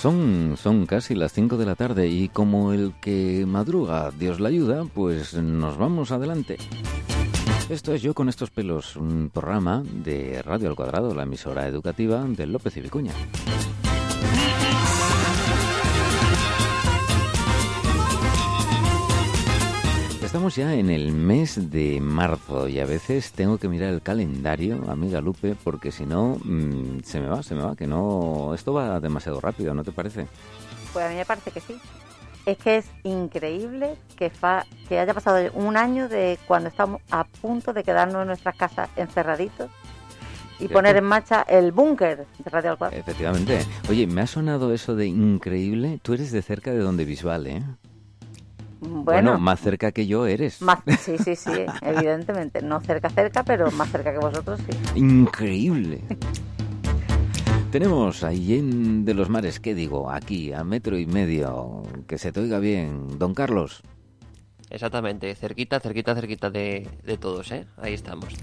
Son, son casi las 5 de la tarde y como el que madruga, Dios la ayuda, pues nos vamos adelante. Esto es Yo con estos pelos, un programa de Radio al Cuadrado, la emisora educativa de López y Vicuña. Estamos ya en el mes de marzo y a veces tengo que mirar el calendario, amiga Lupe, porque si no mm, se me va, se me va, que no, esto va demasiado rápido, ¿no te parece? Pues a mí me parece que sí. Es que es increíble que, fa, que haya pasado un año de cuando estamos a punto de quedarnos en nuestras casas encerraditos y poner en marcha el búnker de Radio Al Efectivamente. Oye, me ha sonado eso de increíble. Tú eres de cerca de donde visual, ¿eh? Bueno, más cerca que yo eres. Más, sí, sí, sí, evidentemente. No cerca, cerca, pero más cerca que vosotros, sí. Increíble. Tenemos ahí en de los mares, ¿qué digo? Aquí, a metro y medio, que se te oiga bien. Don Carlos. Exactamente, cerquita, cerquita, cerquita de, de todos, ¿eh? Ahí estamos.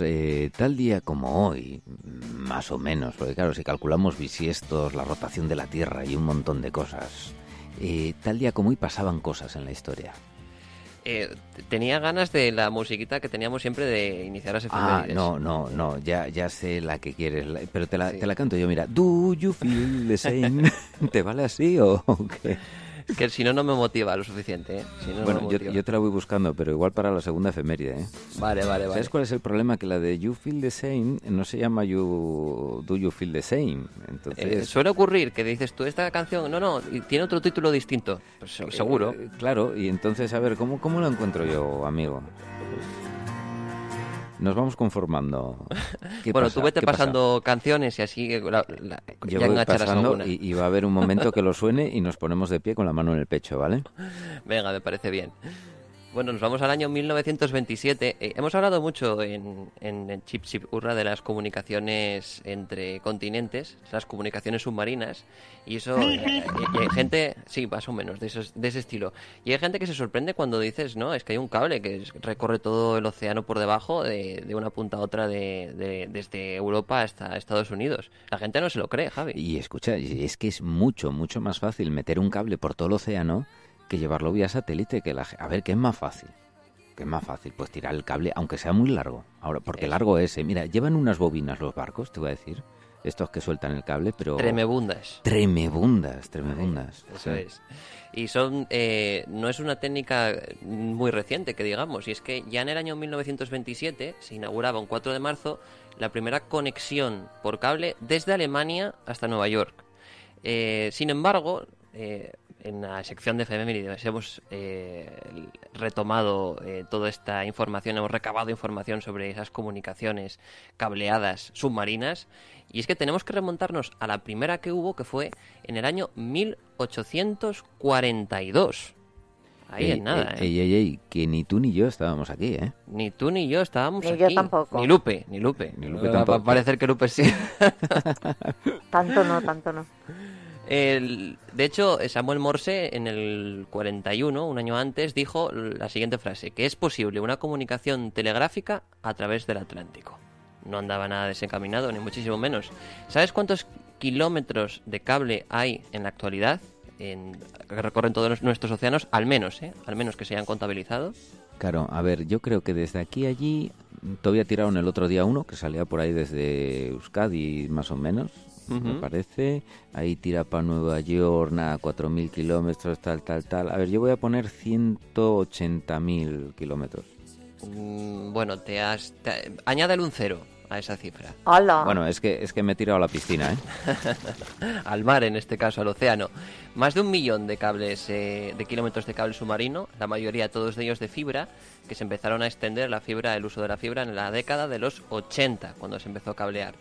Eh, tal día como hoy, más o menos, porque claro, si calculamos bisiestos, la rotación de la Tierra y un montón de cosas, eh, tal día como hoy pasaban cosas en la historia. Eh, tenía ganas de la musiquita que teníamos siempre de iniciar las Ah, no, no, no, ya, ya sé la que quieres, pero te la, te la canto yo, mira. Do you feel the same? ¿Te vale así o qué? Que si no, no me motiva lo suficiente. ¿eh? bueno, yo, te la voy buscando, pero igual para la segunda efeméride. ¿eh? Vale, vale, vale. ¿Sabes cuál es el problema? Que la de You Feel the Same no se llama You Do You Feel the Same. Entonces... Eh, suele ocurrir que dices tú, esta canción, no, no, tiene otro título distinto. Pues, seguro. Eh, claro, y entonces, a ver, ¿cómo, ¿cómo lo encuentro yo, amigo? Nos vamos conformando. bueno, tú vete pasando canciones y así la, Yo voy pasando y, y, va a haber un momento que lo suene y nos ponemos de pie con la mano en el pecho, ¿vale? Venga, me parece bien. Bueno, nos vamos al año 1927. Eh, hemos hablado mucho en, en, Chip Chip Urra de las comunicaciones entre continentes, las comunicaciones submarinas, y eso, eh, y, hay gente, sí, más o menos, de, esos, de ese estilo. Y hay gente que se sorprende cuando dices, no, es que hay un cable que recorre todo el océano por debajo, de, de una punta a otra, de, desde Europa hasta Estados Unidos. La gente no se lo cree, Javi. Y escucha, es que es mucho, mucho más fácil meter un cable por todo el océano que llevarlo vía satélite, que la, a ver, ¿qué es más fácil? ¿Qué es más fácil? Pues tirar el cable, aunque sea muy largo. Ahora, porque largo es, eh, mira, llevan unas bobinas los barcos, te voy a decir, estos que sueltan el cable, pero... Tremebundas. Tremebundas, tremebundas. Eso es. Y son, eh, no es una técnica muy reciente, que digamos, y es que ya en el año 1927 se inauguraba un 4 de marzo la primera conexión por cable desde Alemania hasta Nueva York. Eh, sin embargo, eh, en la sección de efemérides hemos eh, retomado eh, toda esta información, hemos recabado información sobre esas comunicaciones cableadas submarinas y es que tenemos que remontarnos a la primera que hubo que fue en el año 1842. Ahí en nada, ey, ey, ey, que ni tú ni yo estábamos aquí, ¿eh? Ni tú ni yo estábamos ni aquí. Yo tampoco. Ni Lupe, ni Lupe. Ni Lupe tampoco. Va a parecer que Lupe sí. tanto no, tanto no. El, de hecho, Samuel Morse en el 41, un año antes, dijo la siguiente frase, que es posible una comunicación telegráfica a través del Atlántico. No andaba nada desencaminado, ni muchísimo menos. ¿Sabes cuántos kilómetros de cable hay en la actualidad? En, que recorren todos nuestros océanos, al menos, ¿eh? Al menos que se hayan contabilizado. Claro, a ver, yo creo que desde aquí a allí, todavía tiraron el otro día uno, que salía por ahí desde Euskadi más o menos, me parece. Ahí tira para Nueva York, nada, 4.000 kilómetros, tal, tal, tal. A ver, yo voy a poner 180.000 kilómetros. Mm, bueno, te has... añádale un cero a esa cifra. ¡Hala! Bueno, es que, es que me he tirado a la piscina, ¿eh? al mar, en este caso, al océano. Más de un millón de cables, eh, de kilómetros de cable submarino, la mayoría todos de ellos de fibra, que se empezaron a extender la fibra, el uso de la fibra en la década de los 80, cuando se empezó a cablear.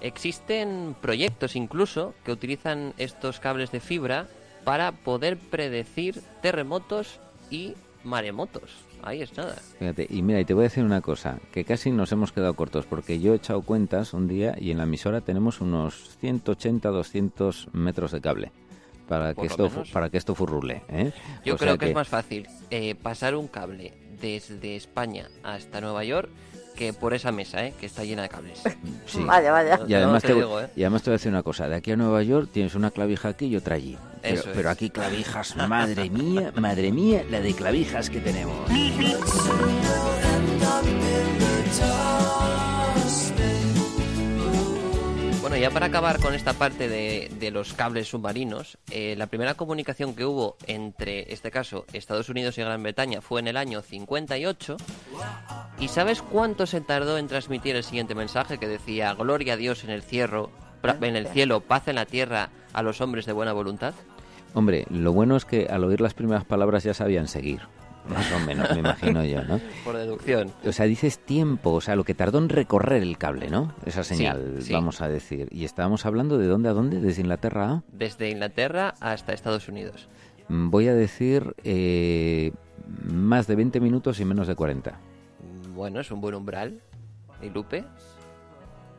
Existen proyectos incluso que utilizan estos cables de fibra para poder predecir terremotos y maremotos. ahí es nada. Fíjate, y mira, y te voy a decir una cosa, que casi nos hemos quedado cortos, porque yo he echado cuentas un día y en la emisora tenemos unos 180, 200 metros de cable para que Por esto menos. para que esto furrule. ¿eh? Yo O creo que, es más fácil eh, pasar un cable desde España hasta Nueva York que por esa mesa, ¿eh? que está llena de cables. sí. Vaya, vaya. Y además, te te, digo, ¿eh? y además te voy a decir una cosa, de aquí a Nueva York tienes una clavija aquí y otra allí. Pero, Eso es. pero aquí clavijas, madre mía, madre mía, la de clavijas que tenemos. Ya para acabar con esta parte de, los cables submarinos, eh, la primera comunicación que hubo entre, este caso, Estados Unidos y Gran Bretaña fue en el año 58. ¿Y sabes cuánto se tardó en transmitir el siguiente mensaje que decía Gloria a Dios en el cielo, pra- en el cielo, paz en la tierra a los hombres de buena voluntad? Hombre, lo bueno es que al oír las primeras palabras ya sabían seguir. Más o menos, me imagino yo, ¿no? Por deducción. O sea, dices tiempo, o sea, lo que tardó en recorrer el cable, ¿no? Esa señal, sí. vamos a decir. Y estábamos hablando de dónde a dónde, desde Inglaterra a... Desde Inglaterra hasta Estados Unidos. Mm, Voy a decir eh, más de 20 minutos y menos de 40. Bueno, es un buen umbral. ¿Y Lupe?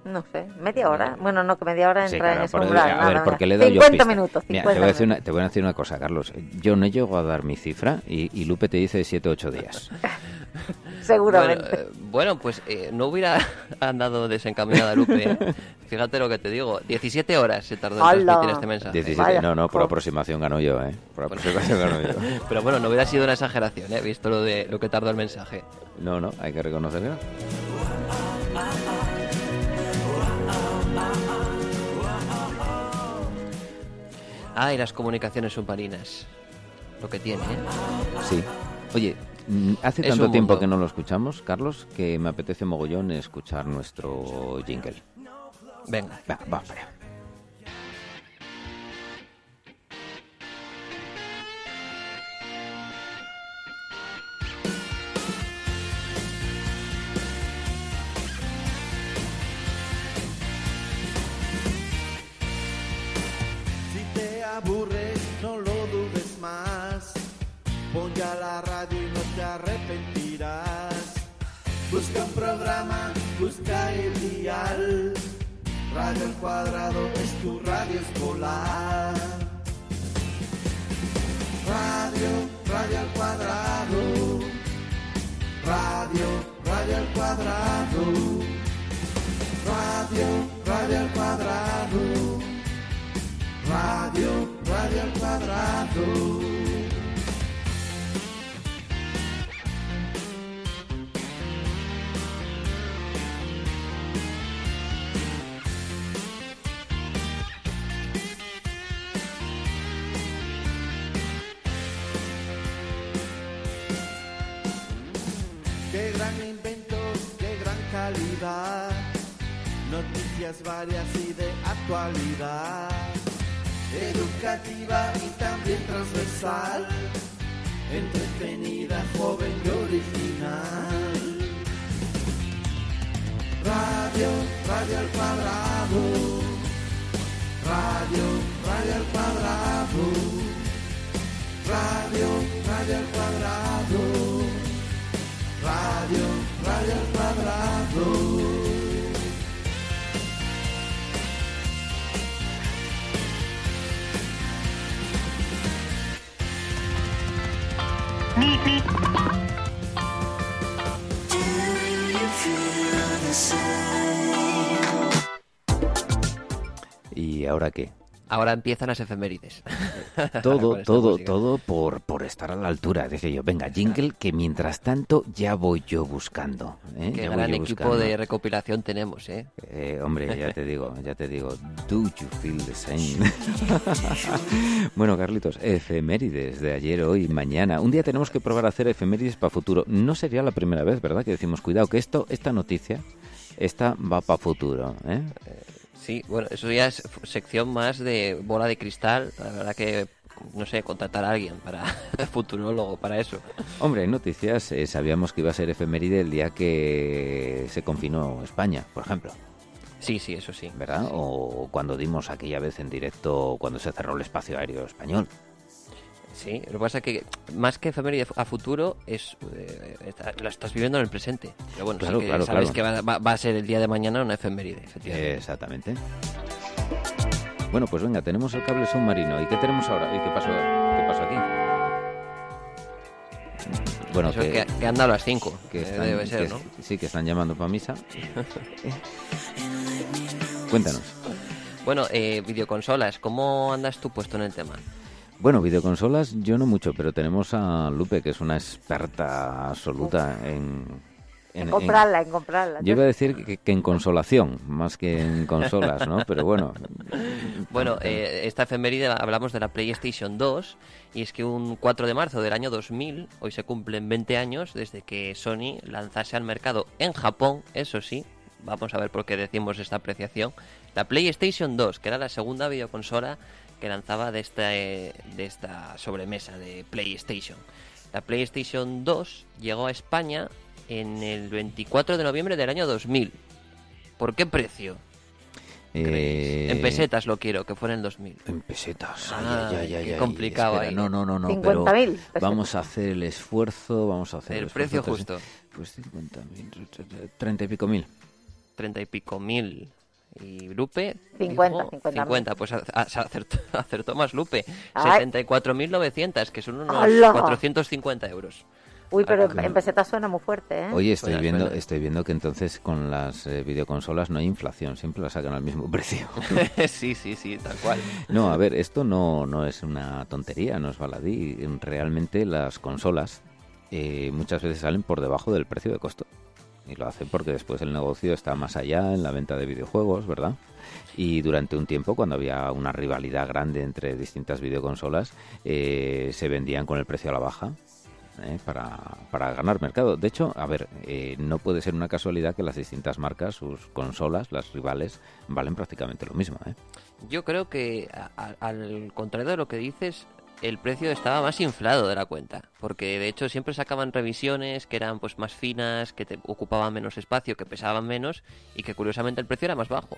No sé, media hora. Bueno, no, que media hora Sí, entra claro, en ese umbral. a nada, ver, nada. porque le he dado yo 50 pista. minutos, 50 Mira, te voy, a decir una, te voy a decir una cosa, Carlos. Yo no llego a dar mi cifra y, y Lupe te dice 7 o 8 días. Seguramente. Bueno, eh, bueno, pues eh, no hubiera andado desencaminada Lupe. ¿eh? Fíjate lo que te digo. 17 horas se tardó en transmitir este mensaje. 17, Vaya, no, no, por aproximación gano yo, ¿eh? Por aproximación gano yo. Pero bueno, no hubiera sido una exageración, ¿eh? Visto lo de lo que tardó el mensaje. No, no, hay que reconocerlo. Ah, y las comunicaciones submarinas. Lo que tiene, ¿eh? Sí. Oye, mm, hace Es tanto tiempo mundo. que no lo escuchamos, Carlos, que me apetece mogollón escuchar nuestro jingle. Venga. Va, va para allá. Gran invento, qué gran calidad. Noticias varias y de actualidad. Educativa y también transversal. Entretenida, joven y original. Radio, radio al cuadrado. Radio, radio al cuadrado. Radio, radio al cuadrado. Radio, radio al cuadrado. ¿Y ahora qué? Ahora empiezan las efemérides. Todo, todo, música. todo por, por estar a la altura. Decía yo, venga, jingle, que mientras tanto ya voy yo buscando. ¿eh? Qué Ya gran equipo buscando. de recopilación tenemos, ¿eh? Eh, hombre, ya te digo, ya te digo. Do you feel the same? bueno, Carlitos, efemérides de ayer, hoy, mañana. Un día tenemos que probar a hacer efemérides para futuro. No sería la primera vez, ¿verdad? Que decimos, cuidado, que esto, esta noticia, esta va para futuro, ¿eh? Sí, bueno, eso ya es sección más de bola de cristal. La verdad que, no sé, contratar a alguien para futurólogo para eso. Hombre, en noticias eh, sabíamos que iba a ser efeméride el día que se confinó España, por ejemplo, Sí, sí, eso sí. ¿verdad? Sí. O cuando dimos aquella vez en directo, cuando se cerró el espacio aéreo español. Sí, lo que pasa es que más que efeméride a futuro, es eh, está- la estás viviendo en el presente. Pero bueno, sí Claro, que claro, sabes claro. que va, a ser el día de mañana una efeméride, efectivamente. Exactamente. Bueno, pues venga, tenemos el cable submarino. ¿Y qué tenemos ahora? ¿Y qué pasó, qué pasó aquí? Bueno, Eso es que, que anda a las 5, que están, debe ser, que- ¿no? Sí, que están llamando para misa. Cuéntanos. Bueno, eh, videoconsolas, ¿cómo andas tú puesto en el tema? Bueno, videoconsolas yo no mucho, pero tenemos a Lupe, que es una experta absoluta en... En en- comprarla, en comprarla. Yo iba a decir que, que en consolación, más que en consolas, ¿no? Pero bueno. Bueno, eh, esta efeméride hablamos de la PlayStation 2 y es que un 4 de marzo del año 2000, hoy se cumplen 20 años desde que Sony lanzase al mercado en Japón, eso sí, vamos a ver por qué decimos esta apreciación, la PlayStation 2, que era la segunda videoconsola que lanzaba de esta, eh, de esta sobremesa de PlayStation. La PlayStation 2 llegó a España en el 24 de noviembre del año 2000. ¿Por qué precio? eh, En pesetas lo quiero, que fuera en el 2000. En pesetas. Ay, Ay, ay, ay, ay, qué ay, complicado espera, ahí. No, no, no, no. 50.000 pero. Vamos a hacer el esfuerzo, vamos a hacer El esfuerzo, precio pues, justo. Pues 50.000, 30 y pico mil. Treinta y pico mil. Y Lupe. 50, dijo 50 50, pues acertó, acertó más Lupe. Ay. 74.900, que son unos ¡Hala! 450 euros. Uy, pero Ah, en pesetas suena muy fuerte, ¿eh? Oye, estoy Suena, viendo, suena. estoy viendo que entonces con las eh, videoconsolas no hay inflación, siempre las sacan al mismo precio. sí, sí, sí, tal cual. No, a ver, esto no, no es una tontería, no es baladí. Realmente las consolas eh, muchas veces salen por debajo del precio de costo. Y lo hacen porque después el negocio está más allá en la venta de videojuegos, ¿verdad? Y durante un tiempo, cuando había una rivalidad grande entre distintas videoconsolas, eh, se vendían con el precio a la baja. ¿eh? Para, para ganar mercado. De hecho, a ver, eh, no puede ser una casualidad que las distintas marcas, sus consolas, las rivales, valen prácticamente lo mismo. ¿eh? Yo creo que, al contrario de lo que dices, el precio estaba más inflado de la cuenta. Porque de hecho siempre sacaban revisiones que eran pues más finas, que te ocupaban menos espacio, que pesaban menos y que curiosamente el precio era más bajo.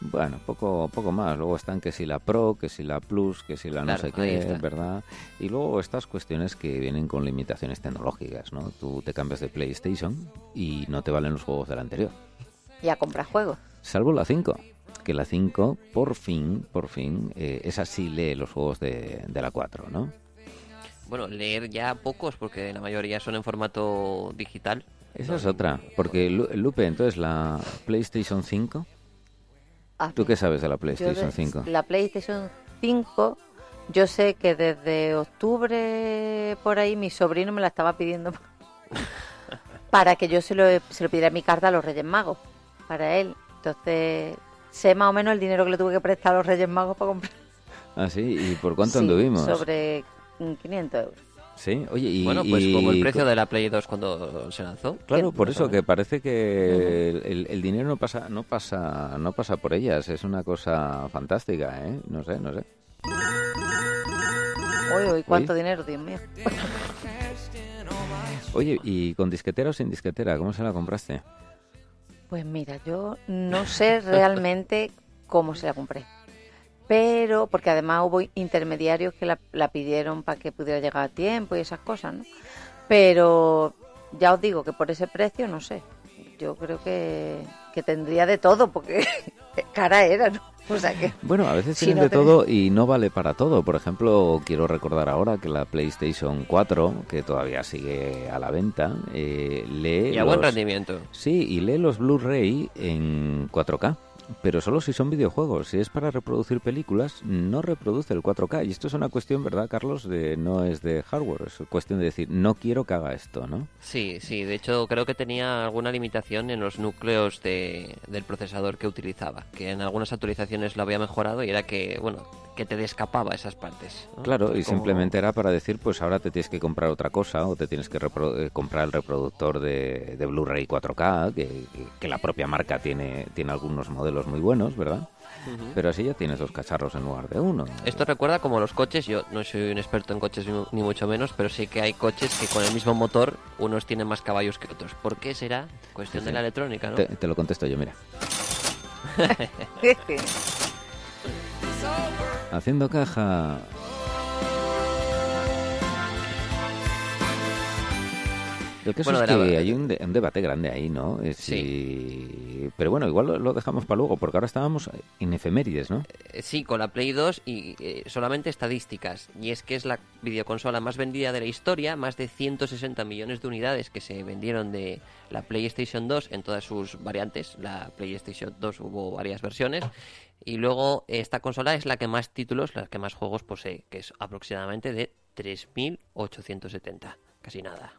Bueno, poco, poco más. Luego están que si la Pro, que si la Plus, que si la no sé qué, está. ¿verdad? Y luego estas cuestiones que vienen con limitaciones tecnológicas, ¿no? Tú te cambias de PlayStation y no te valen los juegos de la anterior. Y a comprar juegos. Salvo la 5, que la 5 por fin, por fin, eh, esa sí lee los juegos de, de la 4, ¿no? Bueno, leer ya pocos porque la mayoría son en formato digital. Esa es otra, porque Lu- Lupe, entonces la PlayStation 5, A ¿tú qué sabes de la PlayStation de- 5? La PlayStation 5, yo sé que desde octubre por ahí mi sobrino me la estaba pidiendo para que yo se lo, se lo pidiera mi carta a los Reyes Magos, para él. Entonces, sé más o menos el dinero que le tuve que prestar a los Reyes Magos para comprar. Ah, sí, ¿y por cuánto Sí, anduvimos? Sobre mm, 500 euros. Sí, oye, y... bueno, pues como el y- precio de la Play 2 cuando se lanzó. Claro, por eso que parece que el, el- el dinero no pasa, no pasa, no pasa por ellas. Es una cosa fantástica, ¿eh? No sé, no sé. Uy, uy, cuánto Uy. dinero, Dios mío. Oye, ¿y con disquetera o sin disquetera? ¿Cómo se la compraste? Pues mira, yo no sé realmente cómo se la compré. Pero, porque además hubo intermediarios que la, la pidieron para que pudiera llegar a tiempo y esas cosas, ¿no? Pero ya os digo que por ese precio, no sé. Yo creo que, que tendría de todo, porque cara era, ¿no? O sea que. Bueno, a veces Si tienen no de te- todo y no vale para todo. Por ejemplo, quiero recordar ahora que la PlayStation 4, que todavía sigue a la venta, eh, lee Y a buen rendimiento. Sí, y lee los Blu-ray en 4K. Pero solo si son videojuegos. Si es para reproducir películas, no reproduce el 4K. Y esto es una cuestión, ¿verdad, Carlos? De, no es de hardware. Es cuestión de decir, no quiero que haga esto, ¿no? Sí, sí, de hecho creo que tenía alguna limitación en los núcleos de, del procesador que utilizaba, que en algunas actualizaciones lo había mejorado y era que, bueno, que te descapaba esas partes. ¿no? Claro, y Como- simplemente era para decir, pues ahora te tienes que comprar otra cosa o te tienes que eh, comprar el reproductor de, de Blu-ray 4K, que, que la propia marca tiene, tiene algunos modelos muy buenos, ¿verdad? Pero así ya tienes dos cacharros en lugar de uno. Esto recuerda como los coches, yo no soy un experto en coches ni, mucho menos, pero sí que hay coches que con el mismo motor unos tienen más caballos que otros. ¿Por qué será? Cuestión Sí, de la electrónica, ¿no? Te, te lo contesto yo, mira. Haciendo caja. El caso Bueno, es la- que hay un, de- un debate grande ahí, ¿no? Eh, si- Pero bueno, igual lo, lo dejamos para luego, porque ahora estábamos en efemérides, ¿no? Eh, Sí, con la Play 2 y eh, solamente estadísticas. Y es que es la videoconsola más vendida de la historia, más de 160 millones de unidades que se vendieron de la PlayStation 2 en todas sus variantes. La PlayStation 2 hubo varias versiones. Y luego esta consola es la que más títulos, la que más juegos posee, que es aproximadamente de 3.870. Casi nada.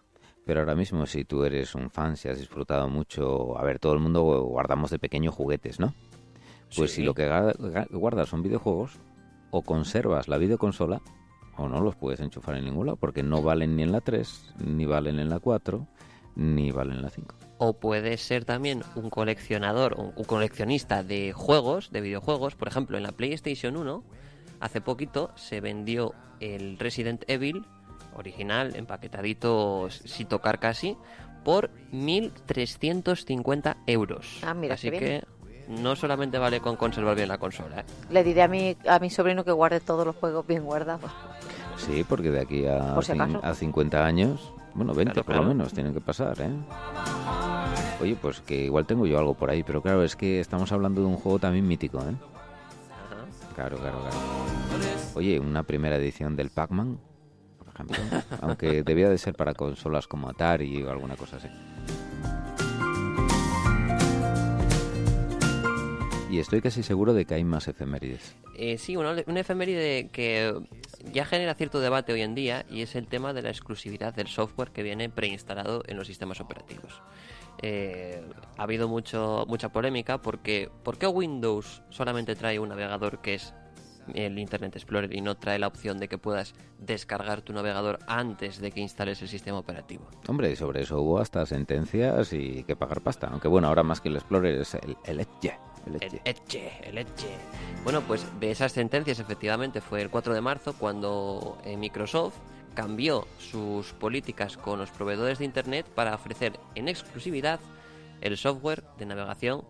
Pero ahora mismo, si tú eres un fan, si has disfrutado mucho, a ver, todo el mundo guardamos de pequeño juguetes, ¿no? Pues Sí. si lo que guardas son videojuegos, o conservas la videoconsola, o no los puedes enchufar en ningún lado, porque no valen ni en la 3, ni valen en la 4, ni valen en la 5. O puedes ser también un coleccionador, un un coleccionista de juegos, de videojuegos. Por ejemplo, en la PlayStation 1, hace poquito se vendió el Resident Evil original, empaquetadito sin tocar casi, por 1.350 euros. Ah, mira, Así qué que no solamente vale con conservar bien la consola. ¿eh? Le diré a mi, a mi sobrino que guarde todos los juegos bien guardados. Sí, porque de aquí a, Por si cin- acaso. a 50 años, bueno, 20 Claro, por lo menos, tienen que pasar, ¿eh? Oye, pues que igual tengo yo algo por ahí, pero claro, es que estamos hablando de un juego también mítico, ¿eh? Ajá. Claro, claro, claro. Oye, una primera edición del Pac-Man, aunque debía de ser para consolas como Atari o alguna cosa así. Y estoy casi seguro de que hay más efemérides. Eh, sí, una, una efeméride que ya genera cierto debate hoy en día y es el tema de la exclusividad del software que viene preinstalado en los sistemas operativos. Eh, ha habido mucho, mucha polémica porque ¿por qué Windows solamente trae un navegador que es el Internet Explorer y no trae la opción de que puedas descargar tu navegador antes de que instales el sistema operativo? Hombre, y sobre eso hubo hasta sentencias y que pagar pasta. Aunque bueno, ahora más que el Explorer es el, el Edge. El. Edge, el Edge. Bueno, pues de esas sentencias efectivamente fue el 4 de marzo cuando eh, Microsoft cambió sus políticas con los proveedores de Internet para ofrecer en exclusividad el software de navegación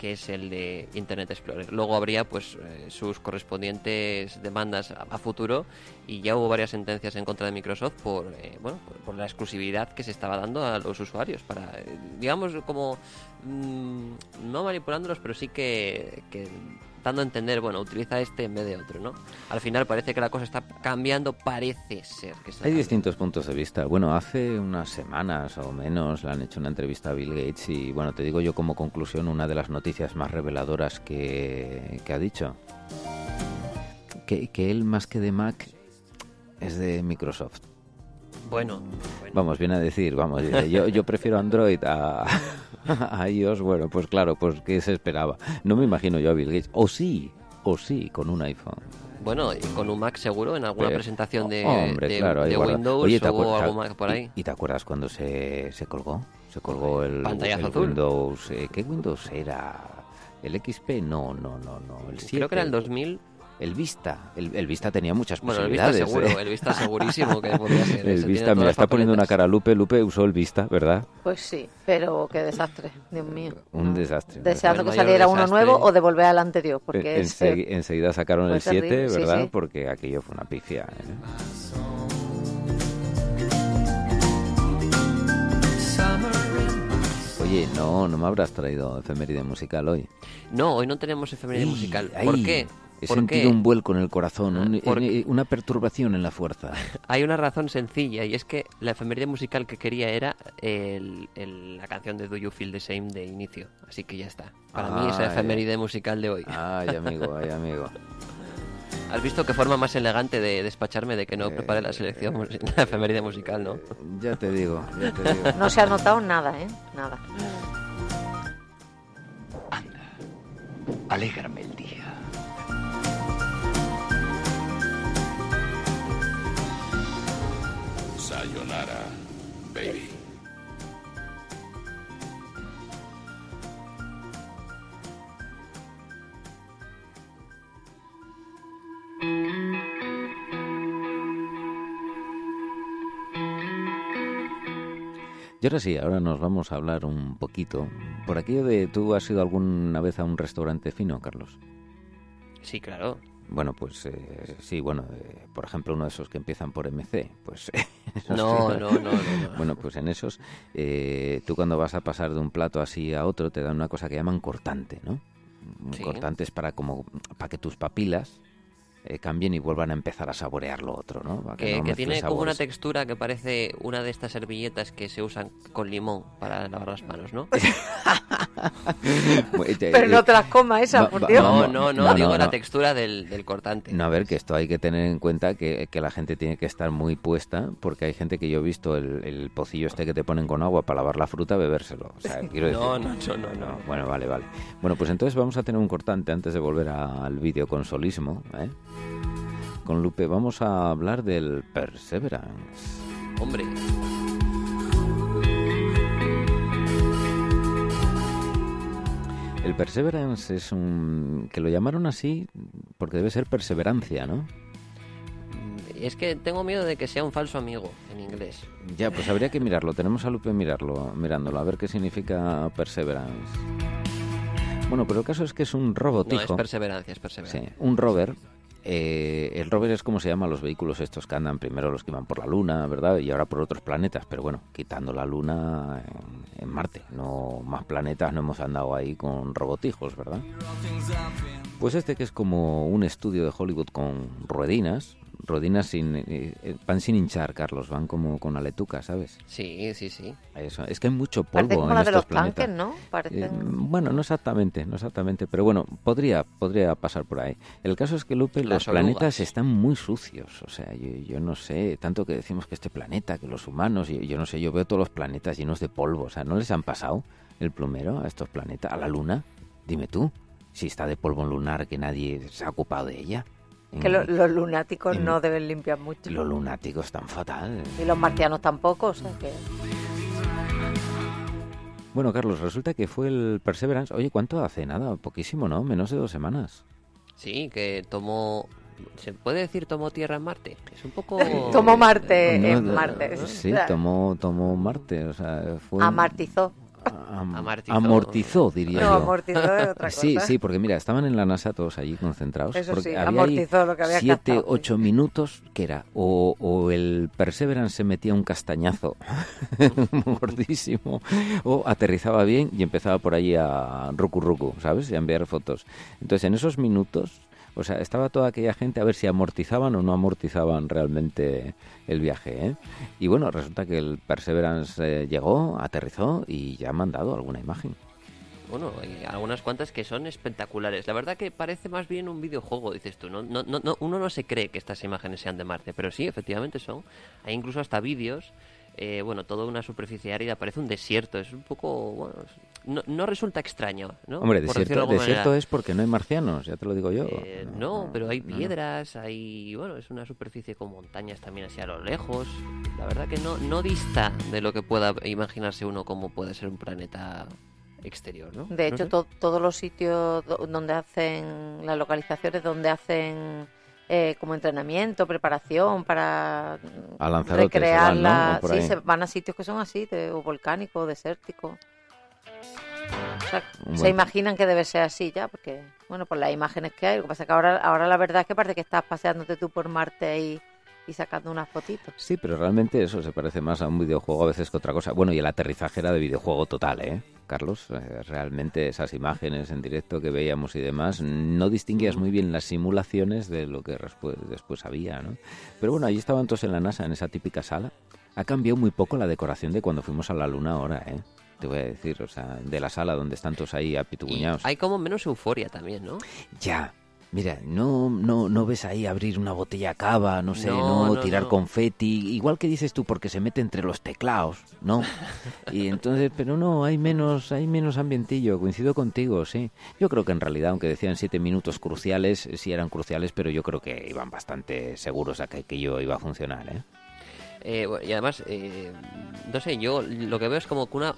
que es el de Internet Explorer. Luego habría pues eh, sus correspondientes demandas a, a futuro y ya hubo varias sentencias en contra de Microsoft por eh, bueno por, por la exclusividad que se estaba dando a los usuarios para eh, digamos como mm, no manipulándolos pero sí que, que dando a entender bueno utiliza este en vez de otro no al final parece que la cosa está cambiando parece ser que está Hay cambiando. distintos puntos de vista. Bueno, hace unas semanas o menos le han hecho una entrevista a Bill Gates y, bueno, te digo yo como conclusión una de las noticias más reveladoras que, que ha dicho. Que, que él más que de Mac es de Microsoft. bueno, bueno. Vamos, viene a decir, vamos, yo, yo prefiero Android a, a iOS. Bueno, pues claro, pues ¿qué se esperaba? No me imagino yo a Bill Gates. O sí, o sí, con un iPhone. Bueno, con un Mac seguro en alguna Pero- presentación de, Hombre, de- claro, de. Windows Oye, ¿te o algo Mac por ahí. ¿Y, te acuerdas cuando se, se colgó? Se colgó el, Pantallazo el azul. Windows. eh, ¿Qué Windows era? ¿El XP? No, no, no, no. El 7. Creo que era el 2000. El Vista. El, el Vista tenía muchas Bueno, el Vista posibilidades. seguro, ¿eh? el Vista segurísimo que podía ser. El tiene Vista, mira, está poniendo una cara Lupe. Lupe usó el Vista, ¿verdad? Pues sí, pero qué desastre, Dios mío. Un desastre. Deseando El que saliera uno desastre. nuevo o devolver al anterior, porque En- es, eh, ensegui- enseguida sacaron el 7, terrible, sí, ¿verdad? sí. Porque aquello fue una pifia. ¿eh? Oye, no, no me habrás traído efeméride musical hoy. No, hoy no tenemos efeméride Ey, musical. ay, ¿Por qué? He ¿Por sentido qué? un vuelco en el corazón, un- ¿Por eh, una perturbación en la fuerza. Hay una razón sencilla y es que la efeméride musical que quería era el- el- la canción de Do You Feel the Same de inicio. Así que ya está. Para mí es Ah, la efeméride musical de hoy. Ay, amigo, ay, amigo. Has visto qué forma más elegante de despacharme de que no Eh, prepare la selección, mus- la efeméride musical, ¿no? Ya te digo, ya te digo. no se ha notado nada, ¿eh? Nada. Alégrame el día. Sayonara, baby. Y ahora sí, ahora nos vamos a hablar un poquito. Por aquello de, ¿tú has ido alguna vez a un restaurante fino, Carlos? Sí, claro. Bueno, pues eh, sí, bueno, eh, por ejemplo, uno de esos que empiezan por MC, pues... esos No, no, no, no, no. Bueno, pues en esos, eh, tú cuando vas a pasar de un plato así a otro, te dan una cosa que llaman cortante, ¿no? Sí. Cortante es para, como, para que tus papilas eh, cambien y vuelvan a empezar a saborear lo otro, ¿no? Para Que, no que mezcles tiene como una textura que parece una de estas servilletas que se usan con limón para lavar las manos, ¿no? Bueno, te- Pero eh, no te las comas esa, va- por Dios. No, no, no, no, digo no, la no. textura del, del cortante. No, a ver, que esto hay que tener en cuenta que, que la gente tiene que estar muy puesta, porque hay gente que yo he visto el, el pocillo este que te ponen con agua para lavar la fruta, bebérselo. O sea, quiero decir... No, no, no, no, no. Bueno, vale, vale. Bueno, pues entonces vamos a tener un cortante antes de volver a- al videoconsolismo, ¿eh? Con Lupe vamos a hablar del Perseverance. Hombre, El Perseverance es un... que lo llamaron así porque debe ser perseverancia, ¿no? es que tengo miedo de que sea un falso amigo en inglés. Ya, pues habría que mirarlo. Tenemos a Lupe mirarlo, mirándolo, a ver qué significa Perseverance. Bueno, pero el caso es que es un No, es robotijo. perseverancia, es Sí, perseverancia. un rover. Eh, el rover es como se llaman los vehículos estos que andan primero los que iban por la Luna, ¿verdad? Y ahora por otros planetas, pero bueno, quitando la Luna en, en Marte. No más planetas, no hemos andado ahí con robotijos, ¿verdad? Pues este que es como un estudio de Hollywood con ruedinas, ruedinas sin, eh, eh, van sin hinchar, Carlos, van como con aletuca, ¿sabes? Sí, sí, sí. Eso. Es que hay mucho Parece polvo como en la de estos los planetas. tanques, ¿no? Eh, bueno, no exactamente, no exactamente, pero bueno, podría, podría pasar por ahí. El caso es que, Lupe, Las los planetas están muy sucios. O sea, yo, yo no sé, tanto que decimos que este planeta, que los humanos, yo, yo no sé, yo veo todos los planetas llenos de polvo. O sea, ¿no les han pasado el plumero a estos planetas, a la Luna? Dime tú, si está de polvo lunar que nadie se ha ocupado de ella. Que lo- En- los lunáticos en- no deben limpiar mucho. Los lunáticos están fatal. Y los marcianos tampoco, o sea que... Bueno, Carlos, resulta que fue el Perseverance. Oye, ¿cuánto hace? Nada, poquísimo, ¿no? Menos de dos semanas. Sí, que tomó... ¿Se puede decir tomó tierra en Marte? Es un poco... Tomó Marte No, en Marte. Sí, tomó, tomó Marte, o sea, fue... Amartizó. Am- Amortizó. amortizó, diría No, yo. amortizó es otra cosa. Sí, sí, porque mira, estaban en la NASA todos allí concentrados. Eso porque sí, había amortizó lo que había Siete, sí. ocho minutos, que era, o, o el Perseverance se metía un castañazo gordísimo, o aterrizaba bien y empezaba por allí a rucu rucu, ¿sabes? Y a enviar fotos. Entonces, en esos minutos, o sea, estaba toda aquella gente a ver si amortizaban o no amortizaban realmente el viaje, ¿eh? Y bueno, resulta que el Perseverance eh, llegó, aterrizó y ya ha mandado alguna imagen. Bueno, hay algunas cuantas que son espectaculares. La verdad que parece más bien un videojuego, dices tú. No, no, no- uno no se cree que estas imágenes sean de Marte, pero sí, efectivamente son. Hay incluso hasta vídeos. Eh, bueno, toda una superficie árida, parece un desierto. Es un poco. Bueno, no, no resulta extraño, ¿no? Hombre, Por desierto, de es porque no hay marcianos, ya te lo digo yo. Eh, no, pero hay no. piedras, hay. Bueno, es una superficie con montañas también hacia lo lejos. La verdad que no, no dista de lo que pueda imaginarse uno como puede ser un planeta exterior, ¿no? De No hecho, sé. to- todos los sitios do- donde hacen las localizaciones, donde hacen eh, como entrenamiento, preparación para A Lanzarote se recrear van, sí, se van a sitios que son así, de, o volcánicos, desérticos. O sea, se buen- imaginan que debe ser así ya, porque, bueno, por las imágenes que hay. Lo que pasa es que ahora, ahora la verdad es que parece que estás paseándote tú por Marte y, y sacando unas fotitos. Sí, pero realmente eso se parece más a un videojuego a veces que otra cosa. Bueno, y el aterrizaje era de videojuego total, ¿eh? Carlos, Eh, realmente esas imágenes en directo que veíamos y demás, no distinguías muy bien las simulaciones de lo que después había, ¿no? Pero bueno, allí estaban todos en la NASA, en esa típica sala. Ha cambiado muy poco la decoración de cuando fuimos a la Luna ahora, ¿eh? Te voy a decir, o sea, de la sala donde están todos ahí apituguñados. hay como menos euforia también, ¿no? Ya. Mira, no, no, no ves ahí abrir una botella cava, no sé, no, No, no, tirar no. confeti, igual que dices tú, porque se mete entre los teclados, ¿no? Y entonces, pero no, hay menos, hay menos ambientillo, coincido contigo, sí. Yo creo que en realidad, aunque decían siete minutos cruciales, sí eran cruciales, pero yo creo que iban bastante seguros a que aquello iba a funcionar, ¿eh? Eh, y además, eh, no sé, yo lo que veo es como una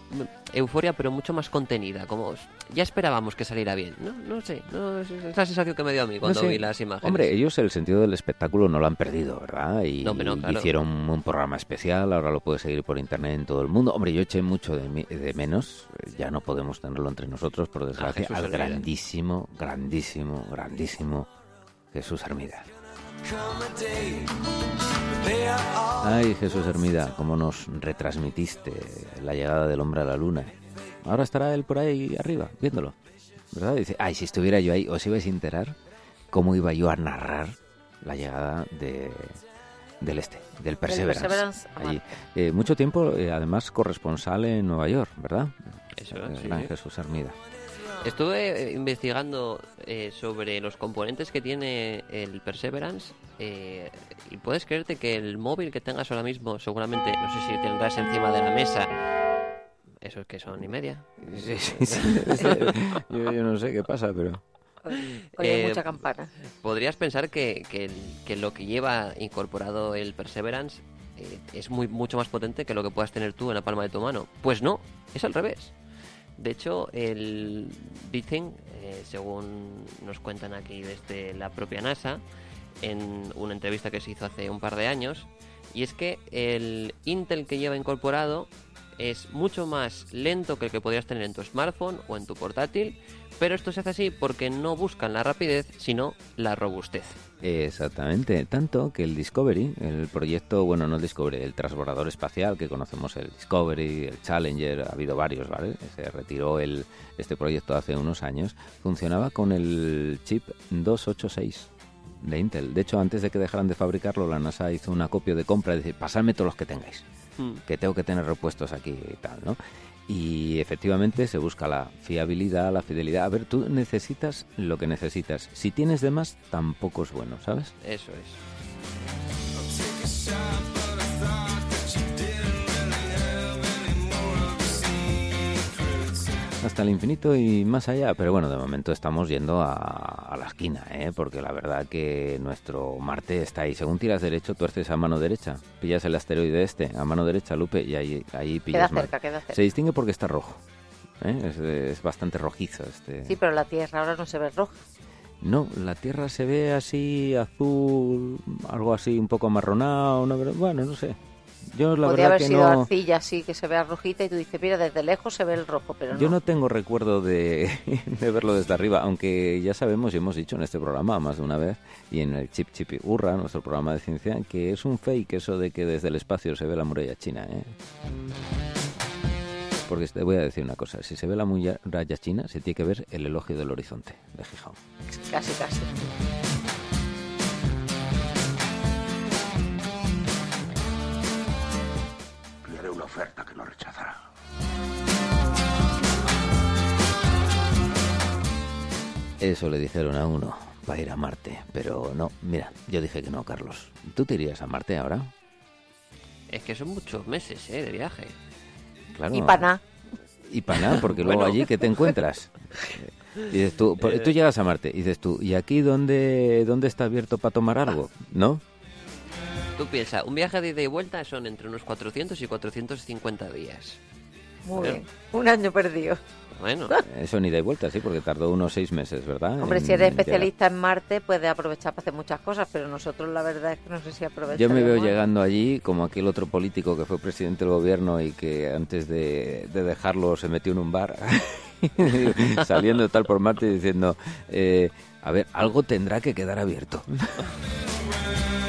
euforia, pero mucho más contenida. Como ya esperábamos que saliera bien. No, no sé, no, es, es la sensación que me dio a mí cuando No sé. vi las imágenes. Hombre, ellos el sentido del espectáculo no lo han perdido, ¿verdad? Y No, claro. hicieron un programa especial, ahora lo puedes seguir por internet en todo el mundo. Hombre, yo eché mucho de, de menos, eh, ya no podemos tenerlo entre nosotros, por desgracia, al grandísimo, grandísimo, grandísimo Jesús Hermida. Ay, Jesús Hermida, cómo nos retransmitiste la llegada del hombre a la luna. Ahora estará él por ahí arriba, viéndolo. ¿Verdad? Dice, ay, si estuviera yo ahí, ¿os ibais a enterar cómo iba yo a narrar la llegada de, del este, del Perseverance. Perseverance allí. Eh, mucho tiempo, eh, además, corresponsal en Nueva York, ¿verdad? Eso, El sí, gran sí. Jesús Hermida. Estuve eh, investigando eh, sobre los componentes que tiene el Perseverance eh, y puedes creerte que el móvil que tengas ahora mismo, seguramente, no sé si tendrás encima de la mesa, esos que son y media. Sí, sí, sí. Yo, yo no sé qué pasa, pero... Hay Eh, mucha campana. Podrías pensar que, que lo que lleva incorporado el Perseverance eh, es muy, mucho más potente que lo que puedas tener tú en la palma de tu mano. Pues no, es al revés. De hecho, el Beating, eh, según nos cuentan aquí desde la propia NASA, en una entrevista que se hizo hace un par de años, y es que el Intel que lleva incorporado es mucho más lento que el que podrías tener en tu smartphone o en tu portátil, pero esto se hace así porque no buscan la rapidez, sino la robustez. Exactamente, tanto que el Discovery, el proyecto, bueno, no el Discovery, el transbordador espacial que conocemos, el Discovery, el Challenger, ha habido varios, ¿vale? Se retiró el, este proyecto hace unos años, funcionaba con el chip 286 de Intel. De hecho, antes de que dejaran de fabricarlo, la NASA hizo una copia de compra y dice, pasadme todos los que tengáis, que tengo que tener repuestos aquí y tal, ¿no? Y efectivamente se busca la fiabilidad, la fidelidad. A ver, tú necesitas lo que necesitas. Si tienes de más, tampoco es bueno, ¿sabes? Eso es. Hasta el infinito y más allá. Pero bueno, de momento estamos yendo a, a la esquina, ¿eh? Porque la verdad que nuestro Marte está ahí. Según tiras derecho, tuerces a mano derecha. Pillas el asteroide este a mano derecha, Lupe, y ahí, ahí Queda pillas cerca, Marte. queda cerca. Se distingue porque está rojo. ¿eh? Es, es bastante rojizo este. Sí, pero la Tierra ahora no se ve roja. No, la Tierra se ve así azul, algo así un poco amarronado, bueno, no sé. Yo la Podría verdad haber que sido no, arcilla así, que se vea rojita y tú dices, mira, desde lejos se ve el rojo, pero no. yo no tengo recuerdo de, de verlo desde arriba, aunque ya sabemos y hemos dicho en este programa más de una vez y en el Chip Chip Urra, nuestro programa de ciencia, que es un fake eso de que desde el espacio se ve la muralla china, ¿eh? Porque te voy a decir una cosa, si se ve la muralla china, se tiene que ver el elogio del horizonte de Gijón. Casi, casi. Oferta que no rechazará. Eso le dijeron a uno para ir a Marte, pero no, mira, yo dije que no, Carlos. ¿Tú te irías a Marte ahora? Es que son muchos meses ¿eh? de viaje. Claro. Y paná. Y para nada, porque luego Bueno. allí, ¿qué te encuentras? Y dices tú, tú llegas a Marte y dices tú, ¿y aquí dónde, dónde está abierto para tomar algo? ¿No? Tú piensas, un viaje de ida y vuelta son entre unos 400 y 450 días. Muy bien. Un año perdido. Bueno, Eso ni y vuelta, sí, porque tardó unos seis meses, ¿verdad? Hombre, en si eres especialista en Marte, puedes aprovechar para hacer muchas cosas, pero nosotros la verdad es que no sé si aprovechamos. Yo me veo llegando allí como aquel otro político que fue presidente del gobierno y que antes de, de dejarlo se metió en un bar, saliendo tal por Marte y diciendo, eh, a ver, algo tendrá que quedar abierto.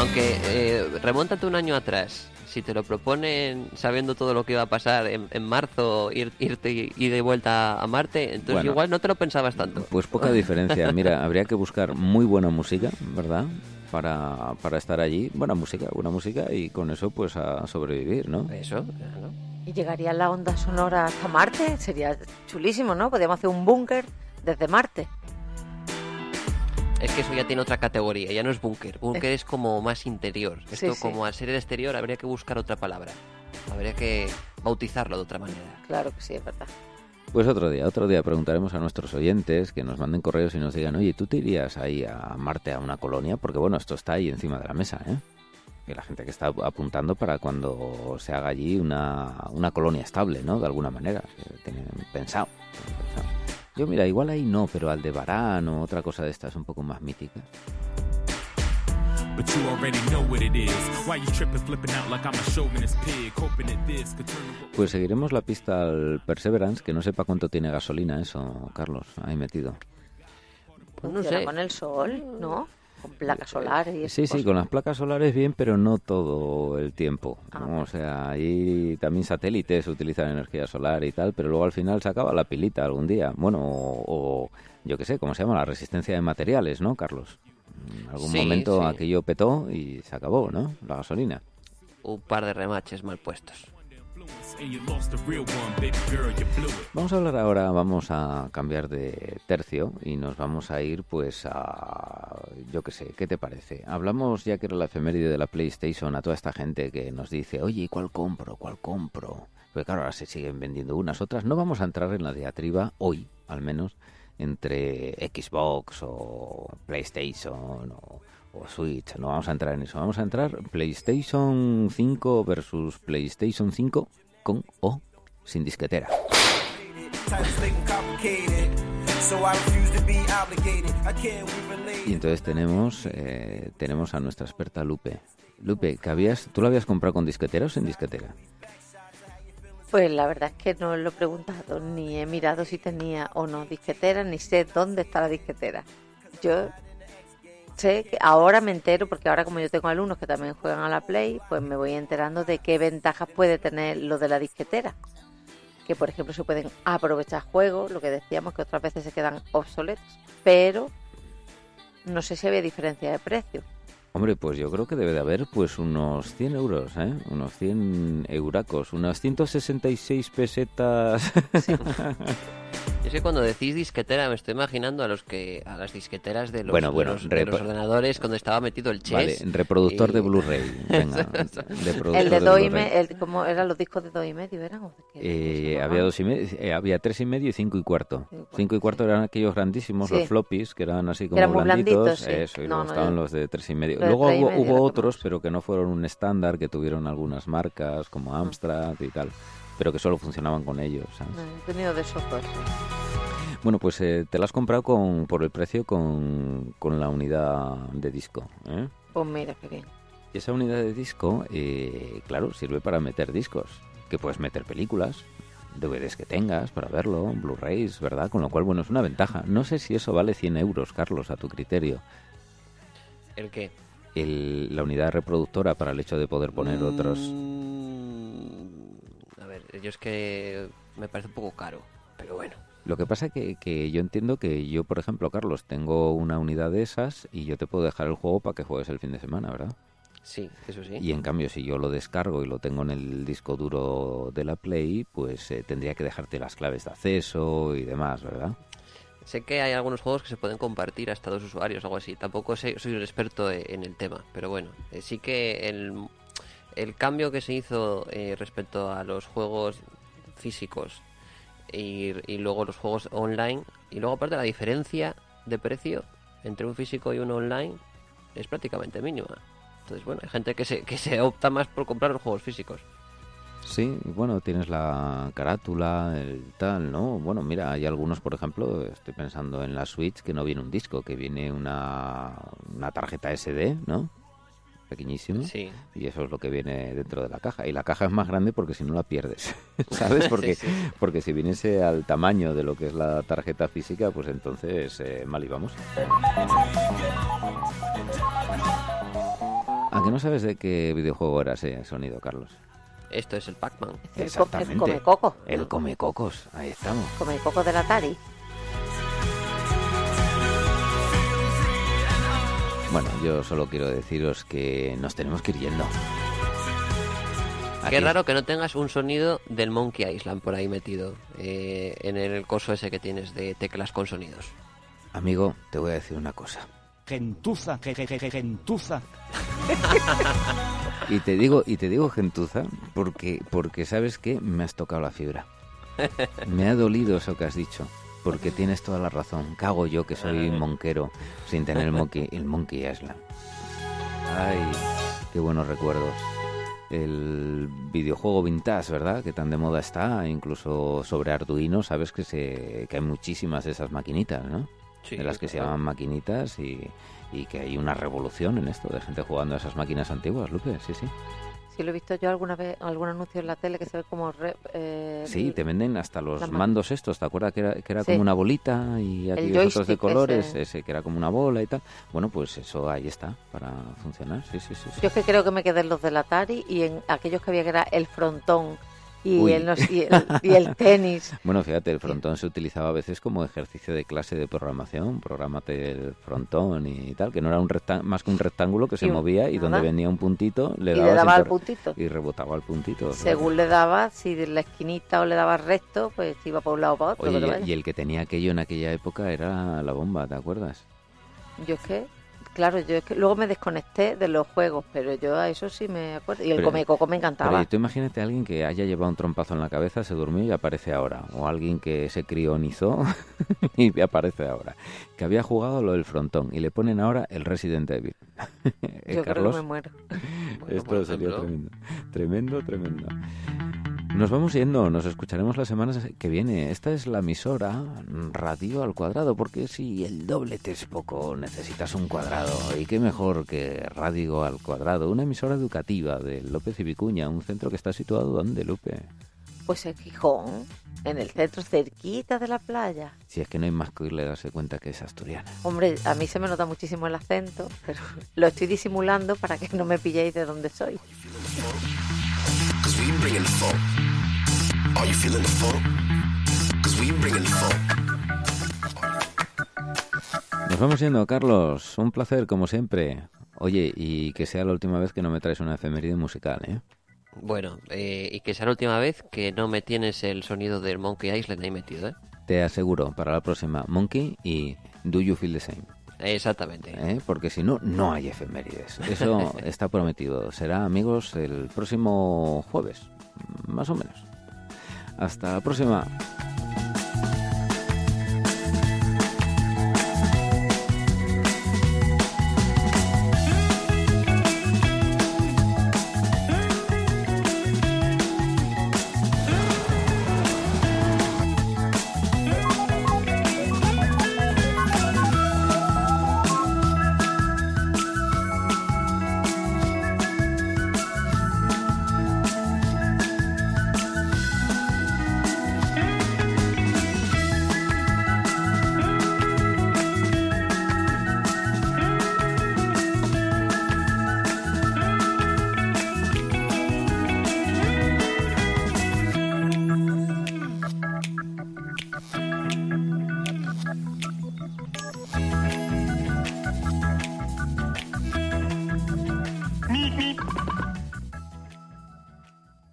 aunque eh, remóntate un año atrás. Si te lo proponen sabiendo todo lo que iba a pasar en, en marzo, ir, irte y y de vuelta a Marte, entonces Bueno. igual no te lo pensabas tanto. Pues poca diferencia. Mira, habría que buscar muy buena música, ¿verdad? Para, para estar allí. Buena música, buena música y con eso pues a sobrevivir, ¿no? Eso, claro. ¿Y llegaría la onda sonora hasta Marte? Sería chulísimo, ¿no? Podríamos hacer un búnker desde Marte. Es que eso ya tiene otra categoría, ya no es búnker. Búnker es como más interior. Esto sí. como al ser el exterior habría que buscar otra palabra. Habría que bautizarlo de otra manera. Claro que sí, es verdad. Pues otro día, otro día preguntaremos a nuestros oyentes que nos manden correos y nos digan, oye, ¿tú te irías ahí a Marte a una colonia? Porque bueno, esto está ahí encima de la mesa, ¿eh? Y la gente que está apuntando para cuando se haga allí una, una colonia estable, ¿no? De alguna manera. que Tienen pensado, tienen pensado. Yo, mira, igual ahí no, pero Aldebarán o otra cosa de estas un poco más mítica. But you already know what it is. Why you tripping, flipping out like I'm a chauvinist pig, hoping that this could turn the Pues seguiremos la pista al Perseverance, que no sepa cuánto tiene gasolina eso, Carlos, ahí metido. no Funciona sé. con el sol, ¿no? Con placas solares y Sí, sí, con las placas solares bien, pero no todo el tiempo. Ah, ¿no? O sea, ahí también satélites utilizan energía solar y tal, pero luego al final se acaba la pilita algún día. Bueno, o, o yo qué sé, ¿cómo se llama? La resistencia de materiales, ¿no, Carlos? En algún Sí, momento sí. aquello petó y se acabó, ¿no? La gasolina. Un par de remaches mal puestos. Vamos a hablar ahora, vamos a cambiar de tercio y nos vamos a ir pues a... yo qué sé, ¿qué te parece? Hablamos ya que era la efeméride de la PlayStation a toda esta gente que nos dice, oye, ¿y ¿cuál compro? ¿Cuál compro? Pues claro, ahora se siguen vendiendo unas otras. No vamos a entrar en la diatriba hoy, al menos, entre Xbox o PlayStation o, Switch. No vamos a entrar en eso. Vamos a entrar PlayStation 5 versus PlayStation 5 con o sin disquetera. Y entonces tenemos eh, tenemos a nuestra experta Lupe. Lupe, ¿que habías, ¿tú lo habías comprado con disquetera o sin disquetera? Pues la verdad es que no lo he preguntado, ni he mirado si tenía o no disquetera, ni sé dónde está la disquetera. Yo sé que ahora me entero, porque ahora como yo tengo alumnos que también juegan a la Play, pues me voy enterando de qué ventajas puede tener lo de la disquetera. Que por ejemplo se pueden aprovechar juegos, lo que decíamos que otras veces se quedan obsoletos, pero no sé si había diferencia de precio. Hombre, pues yo creo que debe de haber pues unos 100 euros, ¿eh? Unos 100 euracos, unas 166 pesetas. Y es que cuando decís disquetera me estoy imaginando a los que a las disqueteras de los, Bueno, de bueno, los- de los ordenadores cuando estaba metido el chess. vale, reproductor y- de Blu-ray. El de dos y Blu-ray. me- el, ¿cómo eran los discos de dos y medio? ¿Eran? ¿O Eh, había dos y medio, eh, había tres y medio y cinco y cuarto. Cinco y cuarto, Cinco y cuarto sí. eran aquellos grandísimos, Sí. los floppies, que eran así como eran blanditos. blanditos, sí. Eso, y No, luego no, estaban yo- los de tres y medio. Luego y hubo, medio hubo otros, pero que no fueron un estándar, que tuvieron algunas marcas como Amstrad y tal, pero que solo funcionaban con ellos. ¿sabes? He tenido de esos dos. Bueno, pues eh, te la has comprado con, por el precio con, con la unidad de disco. ¿eh? Pues mira, qué bien. Y esa unidad de disco, eh, claro, sirve para meter discos, que puedes meter películas, DVDs que tengas para verlo, Blu-rays, ¿verdad? Con lo cual, bueno, es una ventaja. No sé si eso vale 100 euros, Carlos, a tu criterio. ¿El qué? El- la unidad reproductora para el hecho de poder poner otros... Mm, yo es que me parece un poco caro, pero bueno. Lo que pasa que, que yo entiendo que yo, por ejemplo, Carlos, tengo una unidad de esas y yo te puedo dejar el juego para que juegues el fin de semana, ¿verdad? Sí, eso sí. Y en cambio, si yo lo descargo y lo tengo en el disco duro de la Play, pues eh, tendría que dejarte las claves de acceso y demás, ¿verdad? Sé que hay algunos juegos que se pueden compartir hasta dos usuarios, algo así. Tampoco soy un experto e- en el tema, pero bueno, eh, sí que el, el cambio que se hizo eh, respecto a los juegos físicos y, luego los juegos online, y luego aparte la diferencia de precio entre un físico y uno online es prácticamente mínima. Entonces, bueno, hay gente que se, que se opta más por comprar los juegos físicos. Sí, bueno, tienes la carátula, el tal, ¿no? Bueno, mira, hay algunos, por ejemplo, estoy pensando en la Switch que no viene un disco, que viene una, una tarjeta SD, ¿no? Pequeñísima. Sí. Y eso es lo que viene dentro de la caja. Y la caja es más grande porque si no la pierdes, ¿sabes? Porque, Sí, sí, sí. porque si viniese al tamaño de lo que es la tarjeta física, pues entonces eh, mal íbamos. ¿A que no sabes de qué videojuego era ese sonido, Carlos? Esto es el Pac-Man. El co- el come coco. El come cocos, ahí estamos. Come coco del Atari. Bueno, yo solo quiero deciros que nos tenemos que ir yendo. Qué Aquí- raro que no tengas un sonido del Monkey Island por ahí metido eh, en el coso ese que tienes de teclas con sonidos. Amigo, te voy a decir una cosa. Gentuza, ge- ge- ge- gentuza. Y te digo, y te digo gentuza, porque, porque sabes que me has tocado la fibra. Me ha dolido eso que has dicho, porque tienes toda la razón. Cago yo que soy monquero sin tener el monkey, el monkey Island. Ay, qué buenos recuerdos. El videojuego vintage, ¿verdad? Que tan de moda está, incluso sobre Arduino, sabes que se que hay muchísimas de esas maquinitas, ¿no? Sí, de las que se llaman maquinitas y, y que hay una revolución en esto de gente jugando a esas máquinas antiguas, Lupe, sí, sí. Sí, lo he visto yo alguna vez, algún anuncio en la tele que se ve como... re- eh, Sí, te venden hasta los mandos estos, ¿te acuerdas que era, que era Sí. como una bolita y aquí otros de colores, ese. ese. que era como una bola y tal? Bueno, pues eso ahí está para funcionar, sí, sí, sí. sí. Yo es que creo que me quedé en los del Atari y en aquellos que había que era el frontón y, el, no sé- y, el, y el tenis. Bueno, fíjate, el frontón se utilizaba a veces como ejercicio de clase de programación, prográmate el frontón y tal, que no era un más que un rectángulo que se Y- movía y donde venía un puntito le Y le daba al puntito. y rebotaba al puntito. Según le daba, si de la esquinita o le daba recto, pues iba para un lado o para otro. Oye, y- el que tenía aquello en aquella época era la bomba, ¿te acuerdas? Yo es que, claro, yo es que luego me desconecté de los juegos, pero yo a eso sí me acuerdo. Y el Pero- come coco me encantaba. Pero tú imagínate a alguien que haya llevado un trompazo en la cabeza, se durmió y aparece ahora. O alguien que se crionizó y aparece ahora. Que había jugado lo del frontón y le ponen ahora el Resident Evil. Eh, yo creo Carlos, que me muero. Bueno, esto sería ejemplo. tremendo. Tremendo, tremendo. Nos vamos yendo, nos escucharemos la semana que viene. Esta es la emisora Radio al Cuadrado, porque si el doblete es poco, necesitas un cuadrado. Y qué mejor que Radio al Cuadrado, una emisora educativa de López y Vicuña, un centro que está situado donde, Lupe. Pues en Gijón, en el centro, cerquita de la playa. Si es que no hay más que oírle darse cuenta que es asturiana. Hombre, a mí se me nota muchísimo el acento, pero lo estoy disimulando para que no me pilléis de dónde soy. Are you feeling the funk? Cause we bringing the funk. Nos vamos yendo, Carlos. Un placer, como siempre. Oye, y que sea la última vez que no me traes una efeméride musical, ¿eh? Bueno, eh, y que sea la última vez que no me tienes el sonido del Monkey Island ahí metido, ¿eh? Te aseguro, para la próxima, Monkey y Do You Feel the Same. Exactamente. ¿eh? Porque si no, no hay efemérides. Eso está prometido. Será, amigos, el próximo jueves, más o menos. Hasta la próxima.